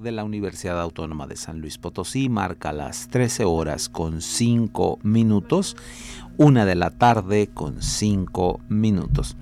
De la Universidad Autónoma de San Luis Potosí. Marca las 13 horas con 5 minutos, una de la tarde con 5 minutos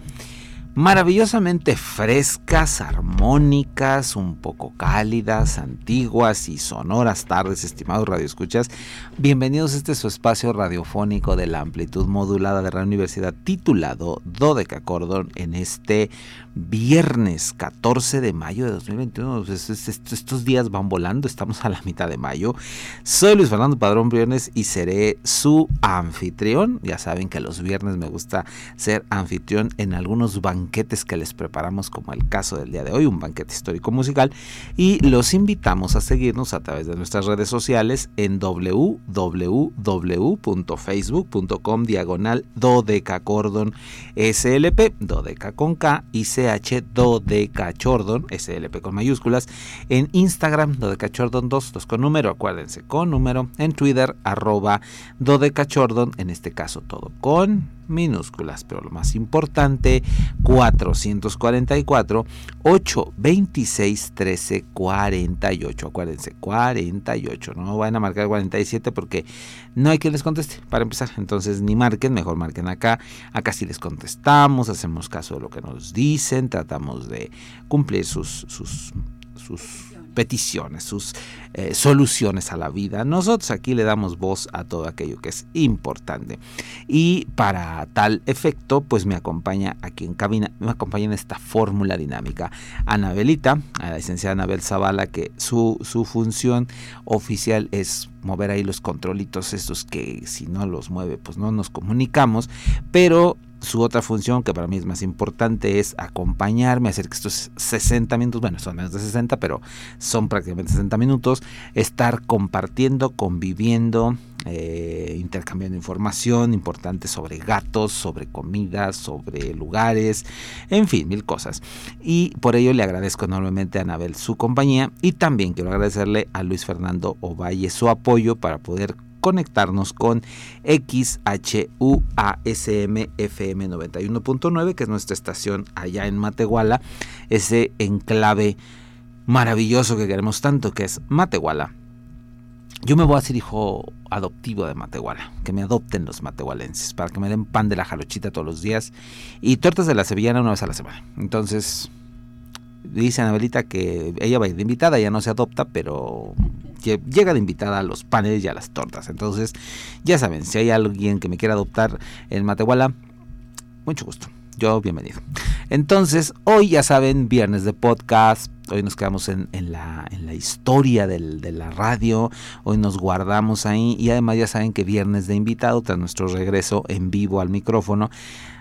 maravillosamente frescas, armónicas, un poco cálidas, antiguas y sonoras tardes, estimados radioescuchas. Bienvenidos a este su espacio radiofónico de la amplitud modulada de la Universidad titulado Dodeca Cordón en este viernes 14 de mayo de 2021. Pues, estos días van volando, estamos a la mitad de mayo. Soy Luis Fernando Padrón Briones y seré su anfitrión. Ya saben que los viernes me gusta ser anfitrión en algunos banquetes banquetes que les preparamos como el caso del día de hoy, un banquete histórico musical y los invitamos a seguirnos a través de nuestras redes sociales en www.facebook.com diagonal dodecacordon slp dodeca con K y ch dodecachordon slp con mayúsculas en Instagram dodecachordon 2 2 con número acuérdense con número en Twitter arroba dodecachordon en este caso todo con minúsculas, pero lo más importante, 444 826 13 48. Acuérdense, 48. No van a marcar 47 porque no hay quien les conteste para empezar. Entonces, ni marquen, mejor marquen acá. Acá sí les contestamos, hacemos caso de lo que nos dicen, tratamos de cumplir sus, sus, sus peticiones, sus eh, soluciones a la vida. Nosotros aquí le damos voz a todo aquello que es importante. Y para tal efecto, pues me acompaña aquí en cabina, me acompaña en esta fórmula dinámica Anabelita, a la licenciada Anabel Zavala, que su, su función oficial es mover ahí los controlitos estos que si no los mueve pues no nos comunicamos, pero su otra función, que para mí es más importante, es acompañarme, hacer que estos 60 minutos, bueno, son menos de 60, pero son prácticamente 60 minutos, estar compartiendo, conviviendo, eh, intercambiando información importante sobre gatos, sobre comida, sobre lugares, en fin, mil cosas. Y por ello le agradezco enormemente a Anabel su compañía y también quiero agradecerle a Luis Fernando Ovalle su apoyo para poder conectarnos con XHUASM FM 91.9, que es nuestra estación allá en Matehuala, ese enclave maravilloso que queremos tanto, que es Matehuala. Yo me voy a hacer hijo adoptivo de Matehuala, que me adopten los matehualenses, para que me den pan de la jalochita todos los días y tortas de la sevillana una vez a la semana. Entonces, dice Anabelita que ella va a ir de invitada, ya no se adopta, pero llega de invitada a los panes y a las tortas. Entonces, ya saben, si hay alguien que me quiera adoptar en Matehuala, mucho gusto. Yo bienvenido. Entonces, hoy ya saben, viernes de podcast. Hoy nos quedamos en, la, en la, historia del, de la radio. Hoy nos guardamos ahí. Y además ya saben que viernes de invitado, tras nuestro regreso en vivo al micrófono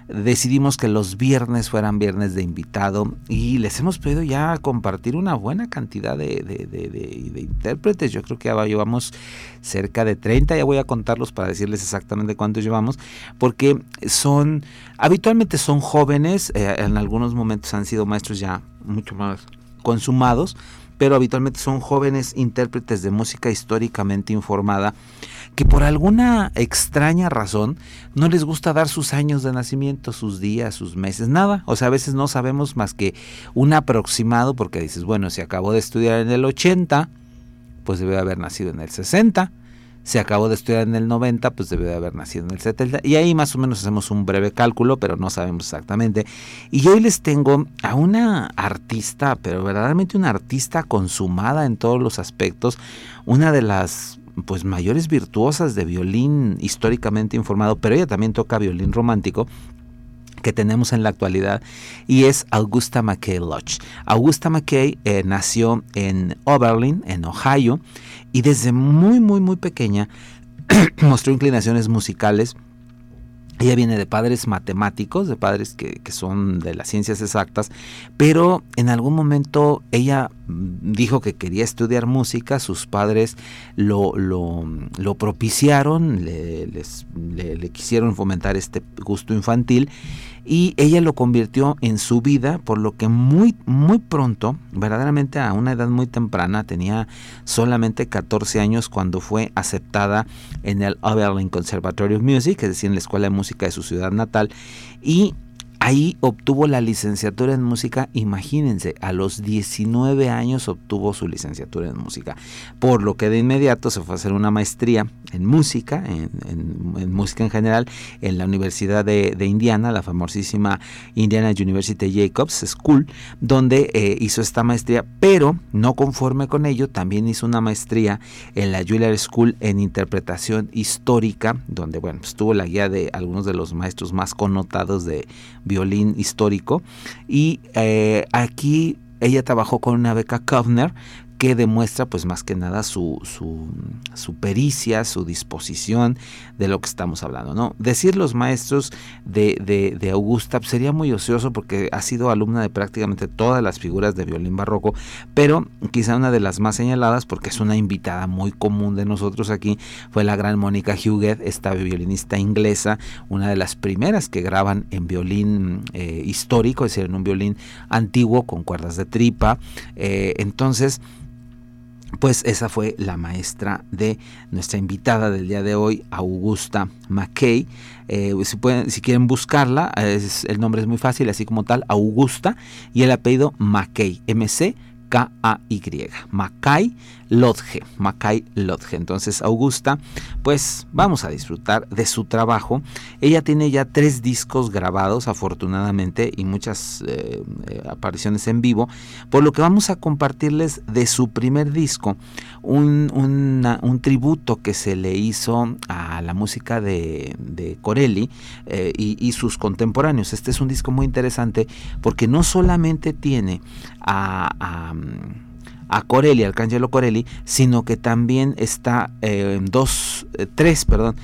decidimos que los viernes fueran viernes de invitado y les hemos pedido ya compartir una buena cantidad de, de, intérpretes. Yo creo que ya llevamos cerca de 30, ya voy a contarlos para decirles exactamente cuántos llevamos, porque son, habitualmente son jóvenes, eh, en algunos momentos han sido maestros ya mucho más consumados, pero habitualmente son jóvenes intérpretes de música históricamente informada que por alguna extraña razón no les gusta dar sus años de nacimiento, sus días, sus meses, nada. O sea, a veces no sabemos más que un aproximado porque dices, bueno, si acabó de estudiar en el 80, pues debe haber nacido en el 60. Si acabó de estudiar en el 90, pues debe de haber nacido en el 70. Y ahí más o menos hacemos un breve cálculo, pero no sabemos exactamente. Y hoy les tengo a una artista, pero verdaderamente una artista consumada en todos los aspectos. Una de las pues mayores virtuosas de violín históricamente informado, pero ella también toca violín romántico que tenemos en la actualidad y es Augusta McKay Lodge. Augusta McKay eh, nació en Oberlin, en Ohio, y desde muy, muy, muy pequeña mostró inclinaciones musicales. Ella viene de padres matemáticos, de padres que, son de las ciencias exactas, pero en algún momento ella mm, dijo que quería estudiar música, sus padres lo, lo, propiciaron, le, le, quisieron fomentar este gusto infantil y ella lo convirtió en su vida, por lo que muy, muy pronto, verdaderamente a una edad muy temprana, tenía solamente 14 años cuando fue aceptada en el Oberlin Conservatory of Music, es decir, en la Escuela de Música de su ciudad natal, y Ahí obtuvo la licenciatura en música, imagínense, a los 19 años obtuvo su licenciatura en música, por lo que de inmediato se fue a hacer una maestría en música, en, música en general, en la Universidad de, Indiana, la famosísima Indiana University Jacobs School, donde eh, hizo esta maestría, pero no conforme con ello, también hizo una maestría en la Juilliard School en interpretación histórica, donde bueno, estuvo pues, la guía de algunos de los maestros más connotados de violín histórico. Y eh, aquí ella trabajó con una beca Kovner que demuestra pues más que nada su, su, pericia, su disposición de lo que estamos hablando. ¿no? Decir los maestros de, de, Augusta pues, sería muy ocioso porque ha sido alumna de prácticamente todas las figuras de violín barroco, pero quizá una de las más señaladas porque es una invitada muy común de nosotros aquí fue la gran Mónica Huguet, esta violinista inglesa, una de las primeras que graban en violín eh, histórico, es decir, en un violín antiguo con cuerdas de tripa. Eh, entonces, pues esa fue la maestra de nuestra invitada del día de hoy, Augusta McKay. Eh, si, quieren buscarla, el nombre es muy fácil, así como tal, Augusta, y el apellido McKay, MC K-A-Y, Macay Lodge, Macay Lodge. Entonces, Augusta, pues vamos a disfrutar de su trabajo. Ella tiene ya tres discos grabados, afortunadamente, y muchas eh, eh, apariciones en vivo, por lo que vamos a compartirles de su primer disco un, tributo que se le hizo a la música de, Corelli eh, y, sus contemporáneos. Este es un disco muy interesante porque no solamente tiene a, Corelli, Arcángelo Corelli, sino que también está eh, dos, eh, tres, perdón,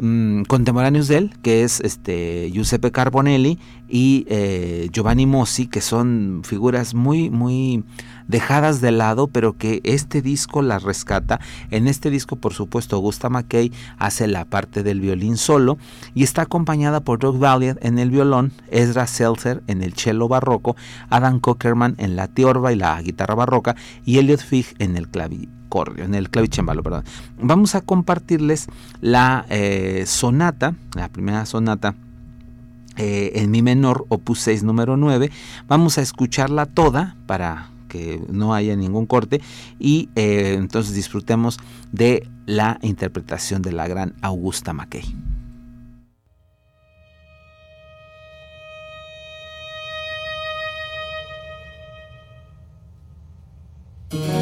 mm, contemporáneos de él, que es este Giuseppe Carbonelli y eh, Giovanni Mossi, que son figuras muy, muy dejadas de lado, pero que este disco las rescata. En este disco, por supuesto, Augusta McKay hace la parte del violín solo y está acompañada por Doug Valiant en el violón, Ezra Seltzer en el cello barroco, Adam Cockerman en la tiorba y la guitarra barroca y Elliot Fig en el clavicordio, en el clavicembalo, perdón. Vamos a compartirles la eh, sonata, la primera sonata eh, en mi menor, opus 6 número 9. Vamos a escucharla toda para que no haya ningún corte y eh, entonces disfrutemos de la interpretación de la gran Augusta Mackey. Yeah.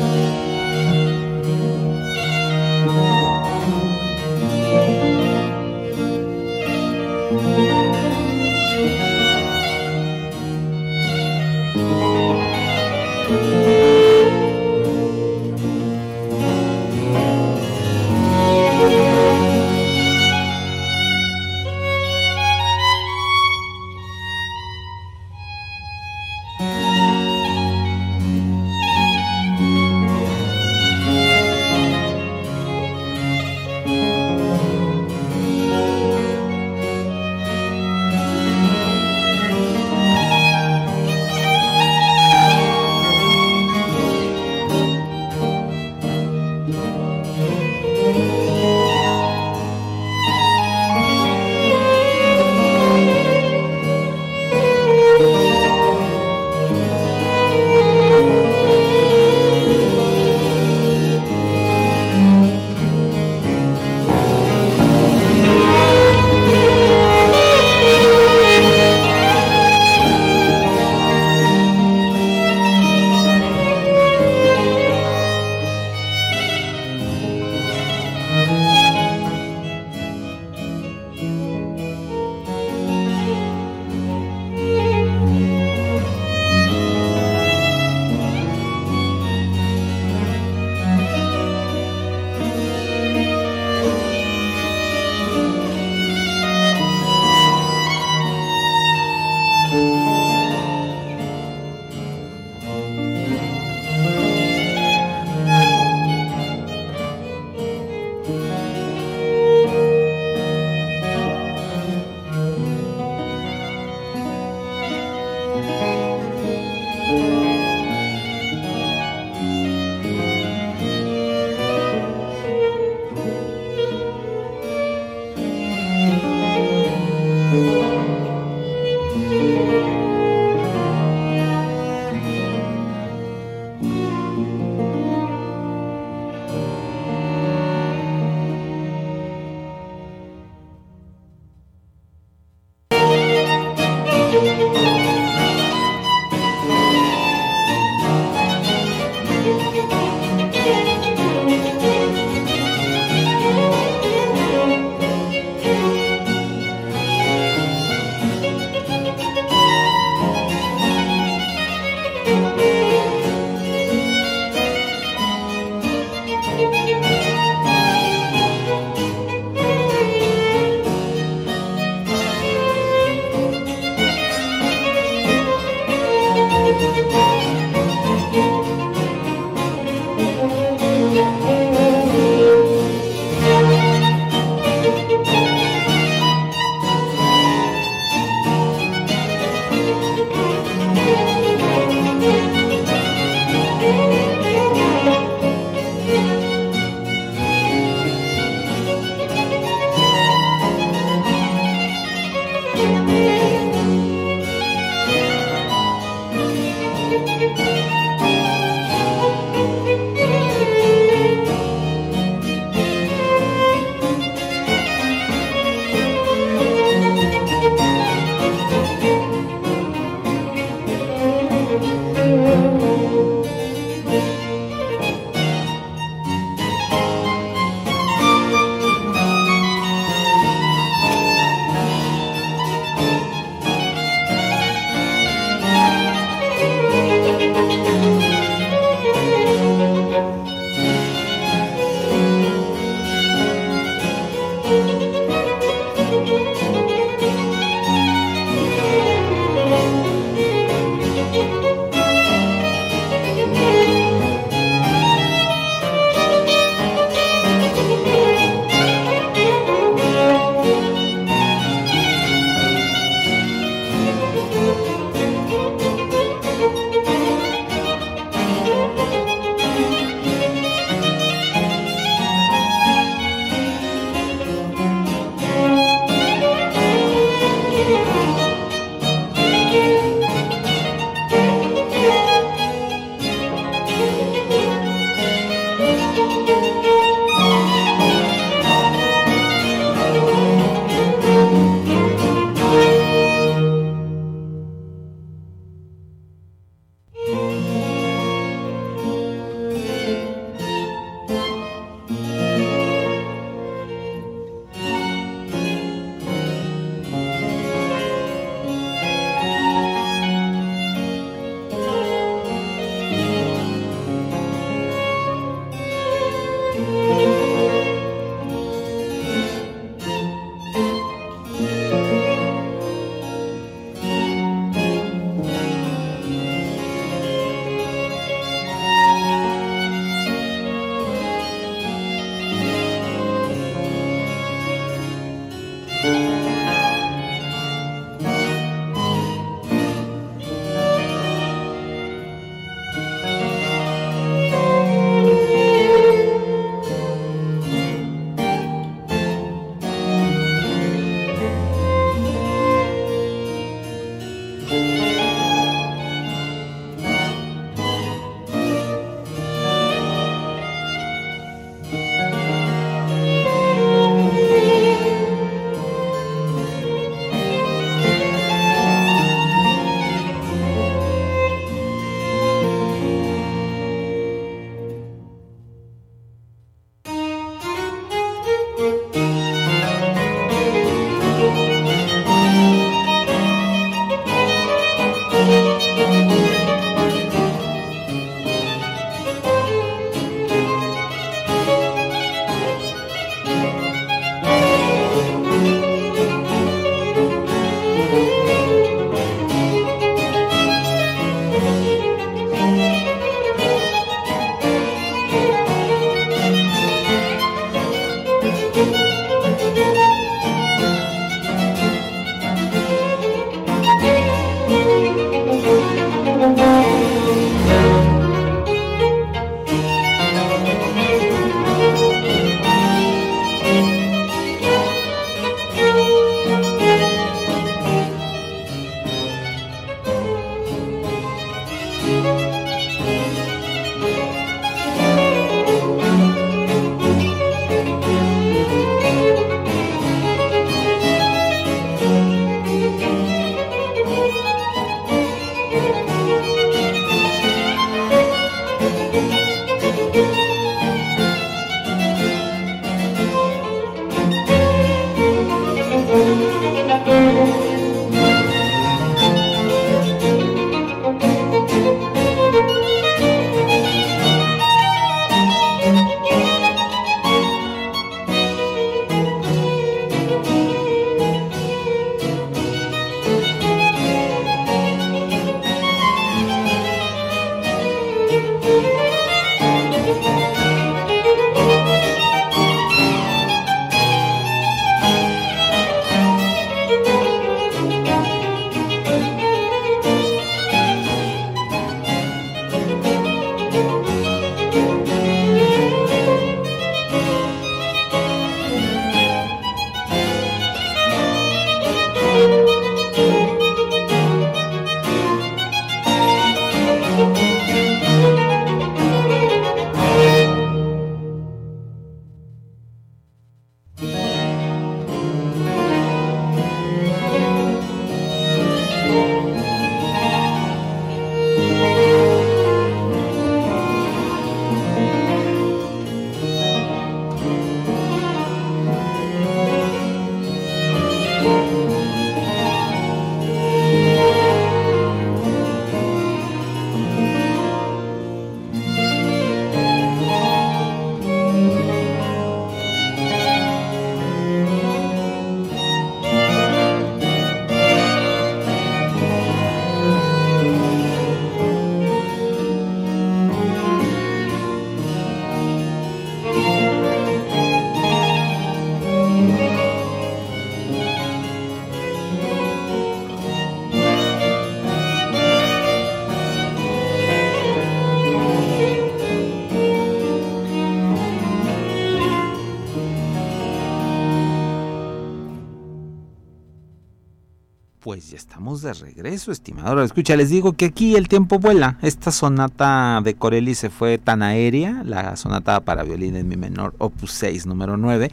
Pues ya estamos de regreso, estimador. Escucha, les digo que aquí el tiempo vuela. Esta sonata de Corelli se fue tan aérea, la sonata para violín en mi menor, opus 6, número 9.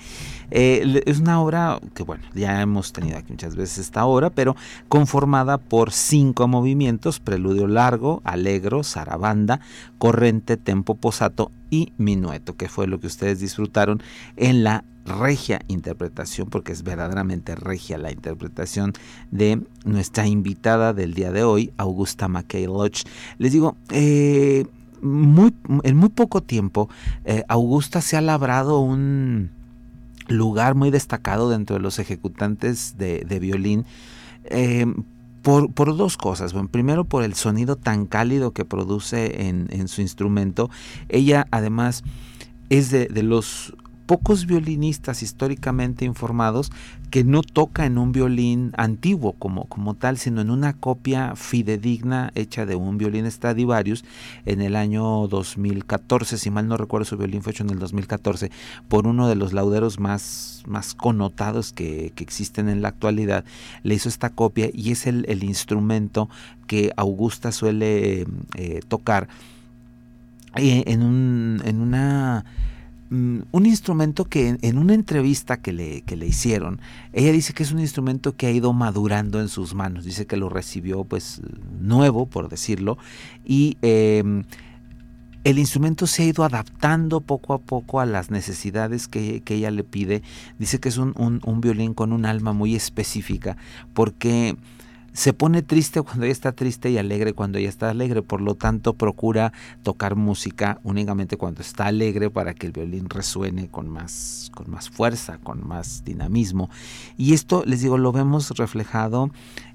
Eh, es una obra que, bueno, ya hemos tenido aquí muchas veces esta obra, pero conformada por cinco movimientos: preludio largo, alegro, zarabanda, corrente, tempo posato y minueto, que fue lo que ustedes disfrutaron en la regia interpretación, porque es verdaderamente regia la interpretación de nuestra invitada del día de hoy, Augusta McKay Lodge. Les digo, eh, muy, en muy poco tiempo, eh, Augusta se ha labrado un lugar muy destacado dentro de los ejecutantes de, violín. Eh, por, dos cosas. Bueno, primero por el sonido tan cálido que produce en, en su instrumento. Ella además es de, de, los pocos violinistas históricamente informados que no toca en un violín antiguo como, como tal, sino en una copia fidedigna hecha de un violín Stradivarius en el año 2014, si mal no recuerdo su violín fue hecho en el 2014 por uno de los lauderos más, más connotados que, existen en la actualidad, le hizo esta copia y es el, instrumento que Augusta suele eh, tocar eh, en, un, en una un instrumento que en, una entrevista que le, que le hicieron, ella dice que es un instrumento que ha ido madurando en sus manos, dice que lo recibió pues nuevo, por decirlo, y em, el instrumento se ha ido adaptando poco a poco a las necesidades que, ella le pide. Dice que es un, un violín con un alma muy específica, porque se pone triste cuando ella está triste y alegre cuando ella está alegre, por lo tanto procura tocar música únicamente cuando está alegre para que el violín resuene con más, con más fuerza, con más dinamismo. Y esto, les digo, lo vemos reflejado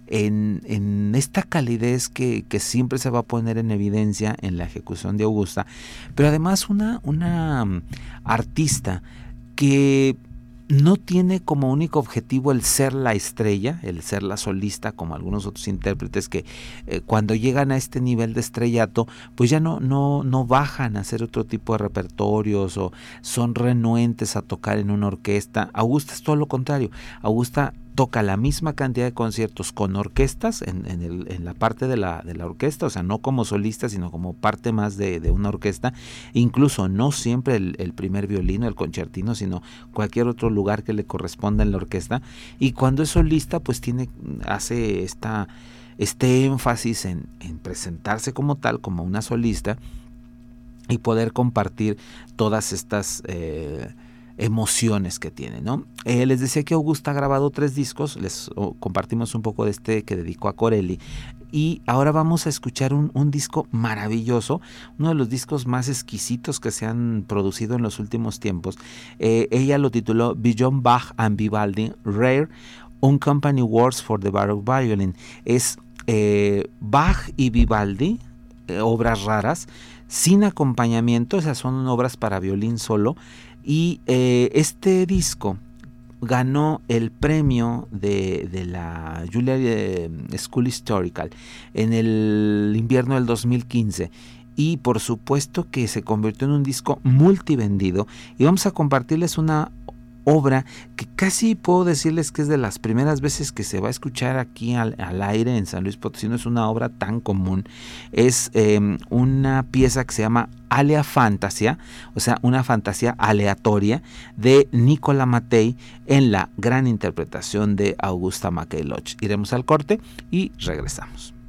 en, en, esta calidez que, que, siempre se va a poner en evidencia en la ejecución de Augusta, pero además una, una mm, artista que no tiene como único objetivo el ser la estrella, el ser la solista, como algunos otros intérpretes que eh, cuando llegan a este nivel de estrellato, pues ya no, no, no bajan a hacer otro tipo de repertorios o son renuentes a tocar en una orquesta. Augusta es todo lo contrario. Augusta toca la misma cantidad de conciertos con orquestas en, en, la parte de la, de la, orquesta, o sea, no como solista, sino como parte más de, una orquesta, incluso no siempre el, primer violino, el concertino, sino cualquier otro lugar que le corresponda en la orquesta. Y cuando es solista, pues tiene, hace esta, este énfasis en, en presentarse como tal, como una solista, y poder compartir todas estas... Eh, emociones que tiene. ¿no? Eh, les decía que Augusta ha grabado tres discos, les compartimos un poco de este que dedicó a Corelli. Y ahora vamos a escuchar un, disco maravilloso, uno de los discos más exquisitos que se han producido en los últimos tiempos. Eh, ella lo tituló Beyond Bach and Vivaldi, Rare, Company Wars for the Baroque Violin. Es eh, Bach y Vivaldi, obras raras, sin acompañamiento, esas son obras para violín solo. Y eh, este disco ganó el premio de, la Julia eh, School Historical en el invierno del 2015 y por supuesto que se convirtió en un disco multivendido. Y vamos a compartirles una obra que casi puedo decirles que es de las primeras veces que se va a escuchar aquí al, aire en San Luis Potosí, no es una obra tan común, es em, una pieza que se llama Alea Fantasia, o sea, una fantasía aleatoria de Nicola Matei en la gran interpretación de Augusta Mackay. Iremos al corte y regresamos.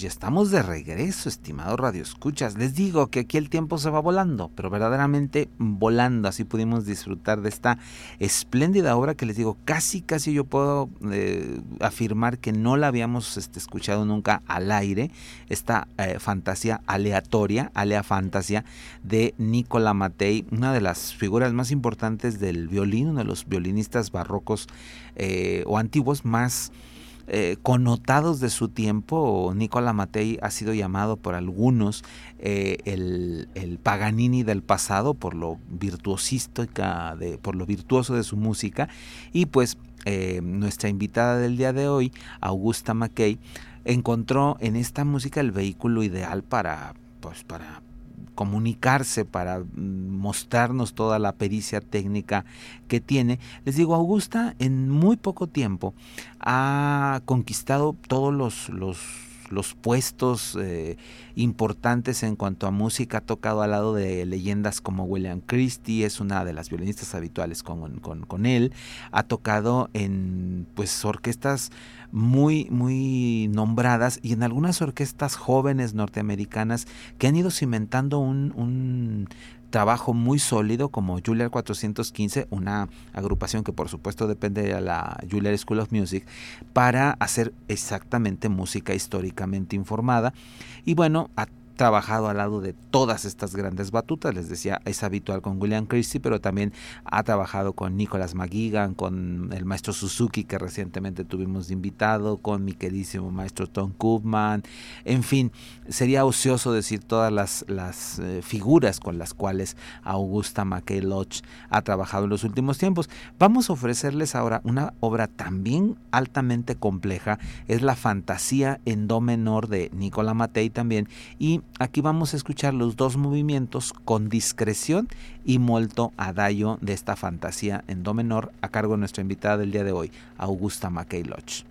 Ya estamos de regreso, estimado Radio Escuchas. Les digo que aquí el tiempo se va volando, pero verdaderamente volando. Así pudimos disfrutar de esta espléndida obra que les digo, casi, casi yo puedo eh, afirmar que no la habíamos este, escuchado nunca al aire. Esta eh, fantasía aleatoria, alea fantasía de Nicola Matei, una de las figuras más importantes del violín, uno de los violinistas barrocos eh, o antiguos más eh, connotados de su tiempo. Nicola Mattei ha sido llamado por algunos eh, el, Paganini del pasado por lo virtuosística, de, por lo virtuoso de su música. Y pues eh, nuestra invitada del día de hoy, Augusta Mackay, encontró en esta música el vehículo ideal para, pues, para comunicarse, para mm, mostrarnos toda la pericia técnica que tiene. Les digo, Augusta en muy poco tiempo ha conquistado todos los, los los puestos eh, importantes en cuanto a música. Ha tocado al lado de leyendas como William Christie, es una de las violinistas habituales con, con, él. Ha tocado en pues orquestas muy, muy nombradas y en algunas orquestas jóvenes norteamericanas que han ido cimentando un, un trabajo muy sólido como Juilliard 415, una agrupación que por supuesto depende de la Juilliard School of Music, para hacer exactamente música históricamente informada. Y bueno, a trabajado al lado de todas estas grandes batutas. Les decía, es habitual con William Christie, pero también ha trabajado con Nicholas McGuigan, con el maestro Suzuki, que recientemente tuvimos invitado, con mi queridísimo maestro Tom Koopman. En fin, sería ocioso decir todas las, las eh, figuras con las cuales Augusta McKay Lodge ha trabajado en los últimos tiempos. Vamos a ofrecerles ahora una obra también altamente compleja. Es la fantasía en do menor de Nicola Mattei también. Y Aquí vamos a escuchar los dos movimientos con discreción y molto adagio de esta fantasía en do menor a cargo de nuestra invitada del día de hoy, Augusta Mackey Lodge.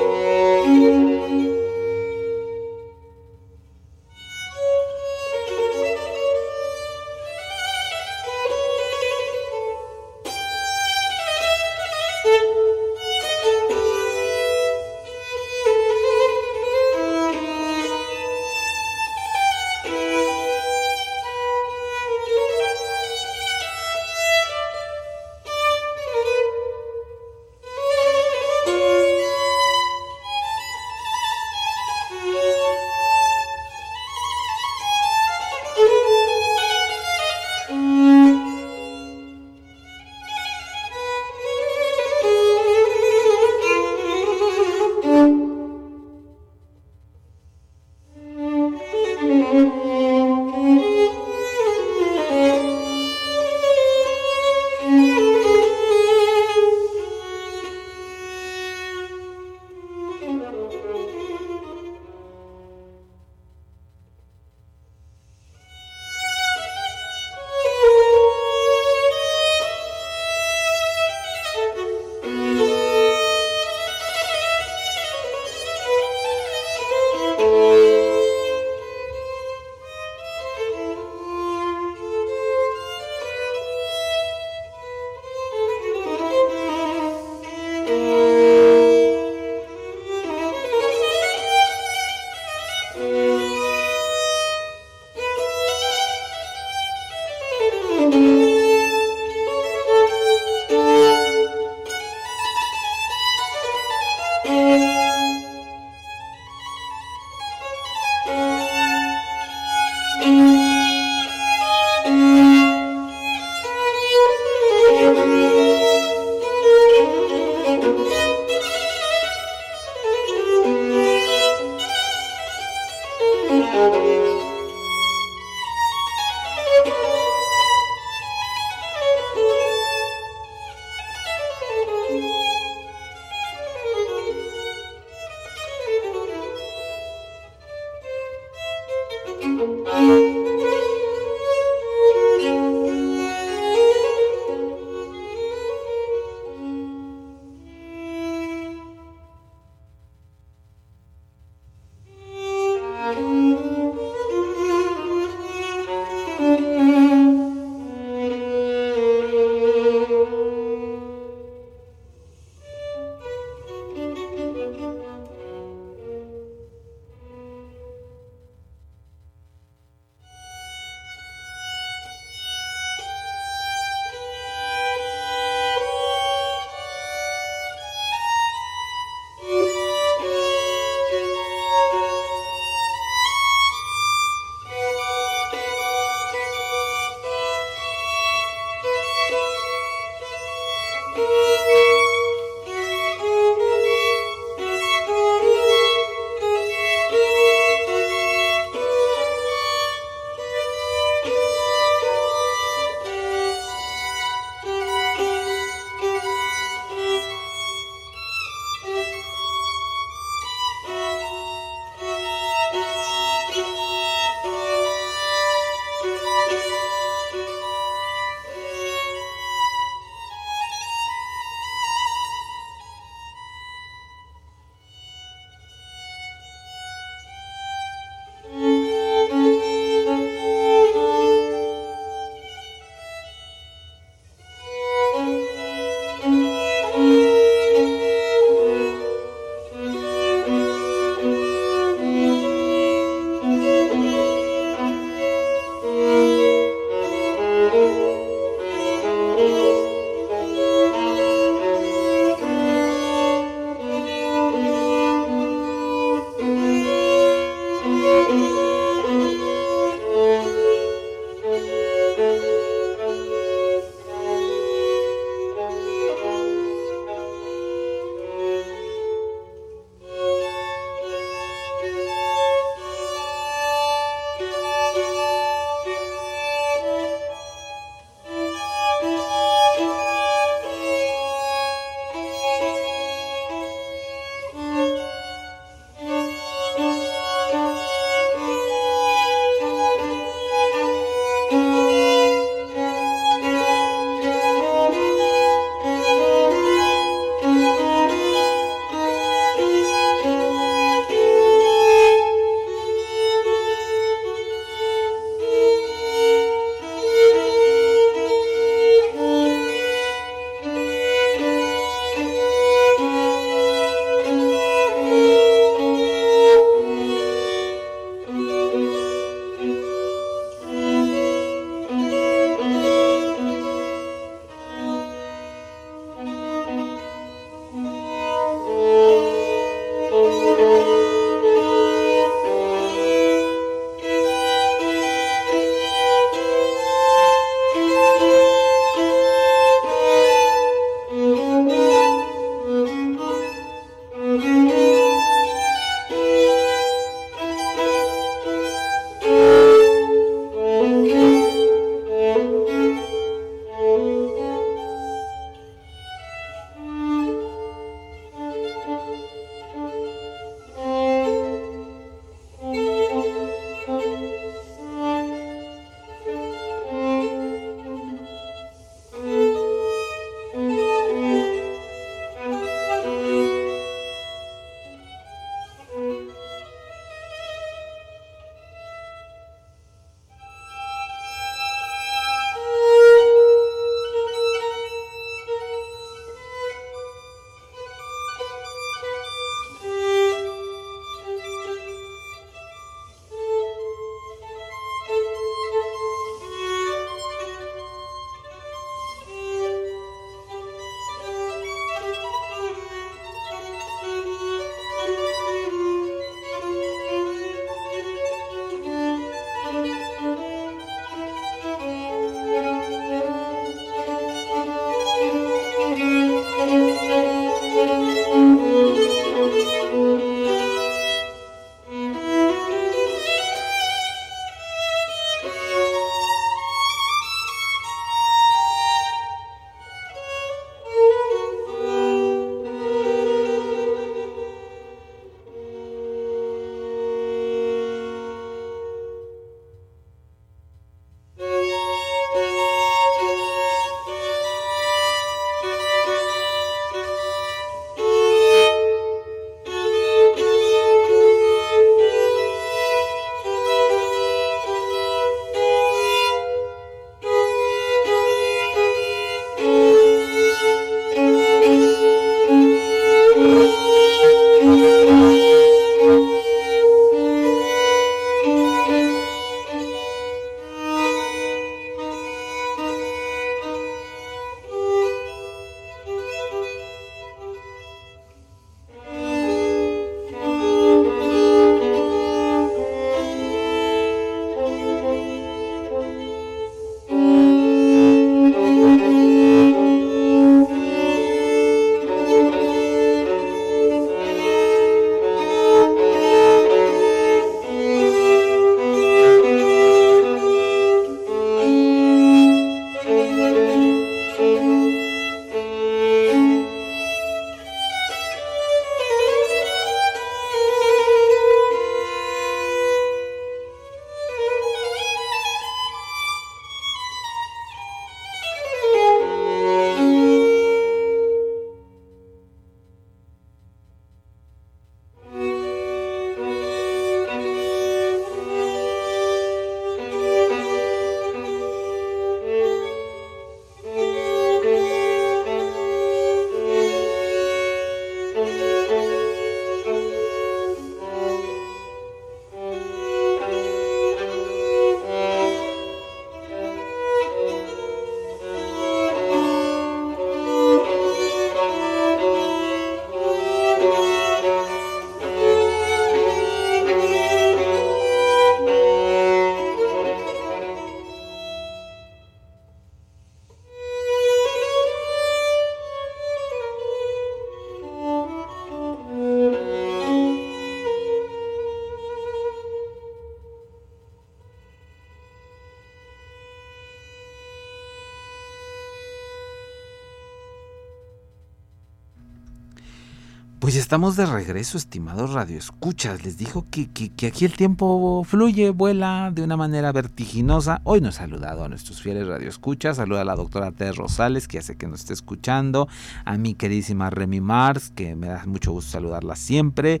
Estamos de regreso, estimados radioescuchas. Les dijo que, que, aquí el tiempo fluye, vuela de una manera vertiginosa. Hoy nos ha saludado a nuestros fieles radioescuchas. Saluda a la doctora Tess Rosales, que hace que nos esté escuchando. A mi queridísima Remy Mars, que me da mucho gusto saludarla siempre.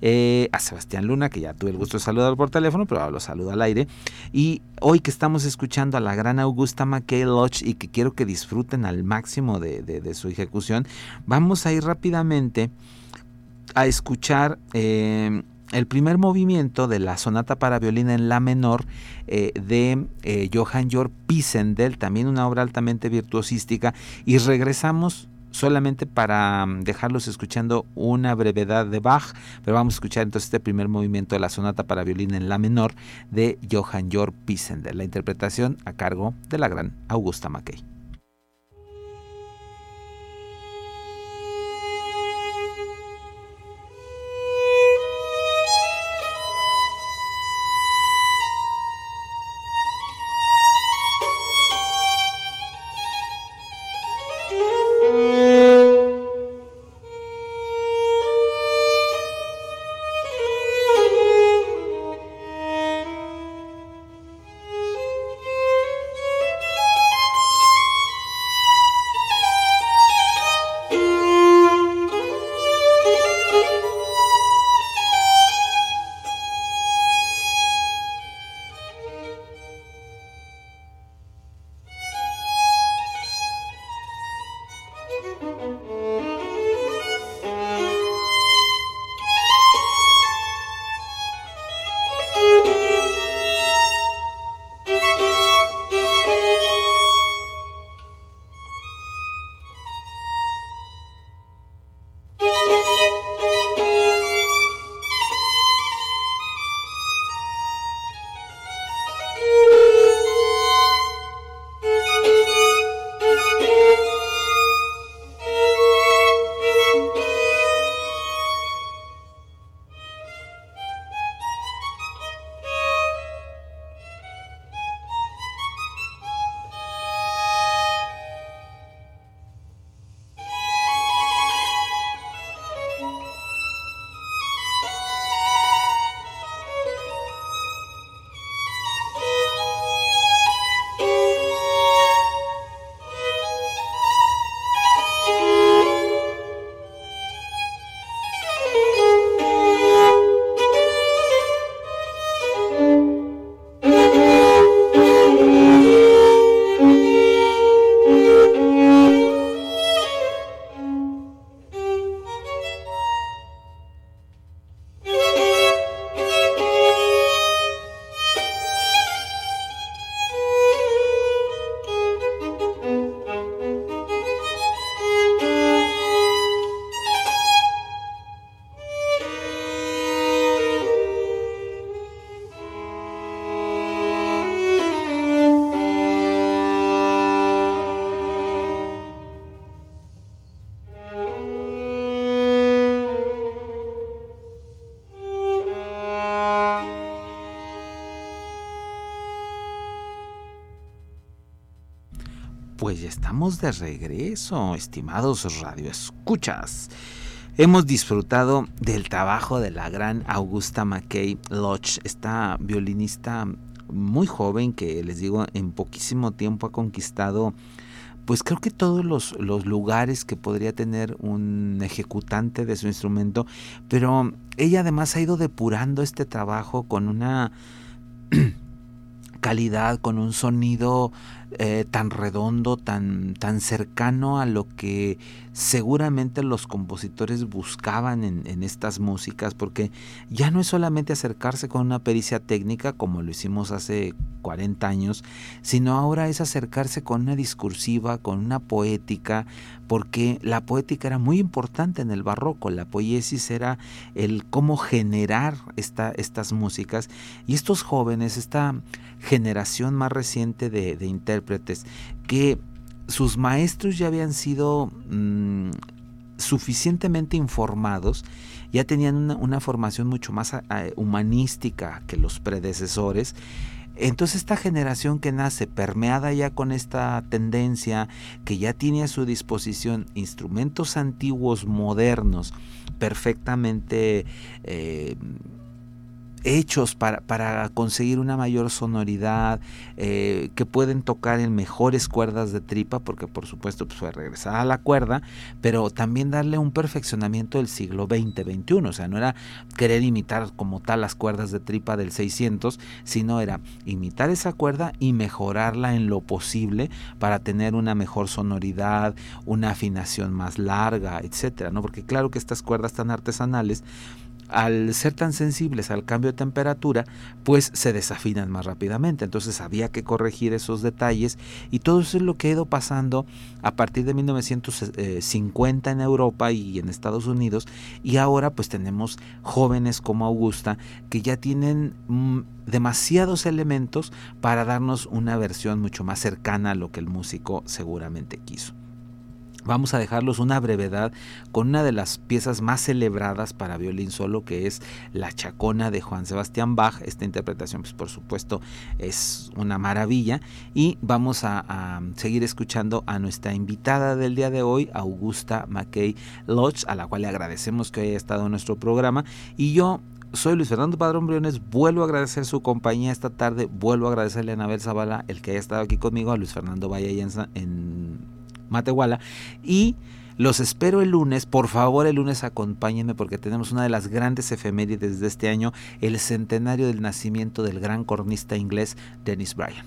Eh, a Sebastián Luna, que ya tuve el gusto de saludar por teléfono, pero lo saludo al aire. Y hoy que estamos escuchando a la gran Augusta McKay Lodge y que quiero que disfruten al máximo de, de su ejecución, vamos a ir rápidamente a escuchar eh, el primer movimiento de la sonata para violín en la menor eh, de eh, Johann Georg Pisendel, también una obra altamente virtuosística, y regresamos solamente para mm, dejarlos escuchando una brevedad de Bach, pero vamos a escuchar entonces este primer movimiento de la sonata para violín en la menor de Johann Georg Pisendel, la interpretación a cargo de la gran Augusta Mackey. Pues ya estamos de regreso, estimados radioescuchas. Hemos disfrutado del trabajo de la gran Augusta McKay Lodge, esta violinista muy joven que les digo en poquísimo tiempo ha conquistado pues creo que todos los, los, lugares que podría tener un ejecutante de su instrumento, pero ella además ha ido depurando este trabajo con una calidad, con un sonido eh, tan redondo, tan, tan cercano a lo que seguramente los compositores buscaban en, estas músicas, porque ya no es solamente acercarse con una pericia técnica como lo hicimos hace 40 años, sino ahora es acercarse con una discursiva, con una poética, porque la poética era muy importante en el barroco, la poiesis era el cómo generar esta, estas músicas, y estos jóvenes, esta generación más reciente de, intérpretes, que sus maestros ya habían sido mm, suficientemente informados ya tenían una, una formación mucho más humanística que los predecesores. Entonces esta generación que nace permeada ya con esta tendencia, que ya tiene a su disposición instrumentos antiguos, modernos, perfectamente eh, hechos para, para, conseguir una mayor sonoridad, eh, que pueden tocar en mejores cuerdas de tripa, porque por supuesto pues, fue regresar a la cuerda, pero también darle un perfeccionamiento del siglo XX, XXI, o sea, no era querer imitar como tal las cuerdas de tripa del 600, sino era imitar esa cuerda y mejorarla en lo posible para tener una mejor sonoridad, una afinación más larga, etcétera, ¿no? Porque claro que estas cuerdas tan artesanales al ser tan sensibles al cambio de temperatura, pues se desafinan más rápidamente. Entonces había que corregir esos detalles y todo eso es lo que ha ido pasando a partir de 1950 en Europa y en Estados Unidos y ahora pues tenemos jóvenes como Augusta que ya tienen mm, demasiados elementos para darnos una versión mucho más cercana a lo que el músico seguramente quiso. Vamos a dejarlos una brevedad con una de las piezas más celebradas para violín solo, que es La Chacona de Juan Sebastián Bach. Esta interpretación, pues por supuesto, es una maravilla. Y vamos a, seguir escuchando a nuestra invitada del día de hoy, Augusta McKay Lodge, a la cual le agradecemos que haya estado en nuestro programa. Y yo soy Luis Fernando Padrón Briones, vuelvo a agradecer su compañía esta tarde, vuelvo a agradecerle a Anabel Zavala el que haya estado aquí conmigo, a Luis Fernando Valle en Matehuala. Y los espero el lunes. Por favor, el lunes acompáñenme porque tenemos una de las grandes efemérides de este año, el centenario del nacimiento del gran cornista inglés Dennis Bryan.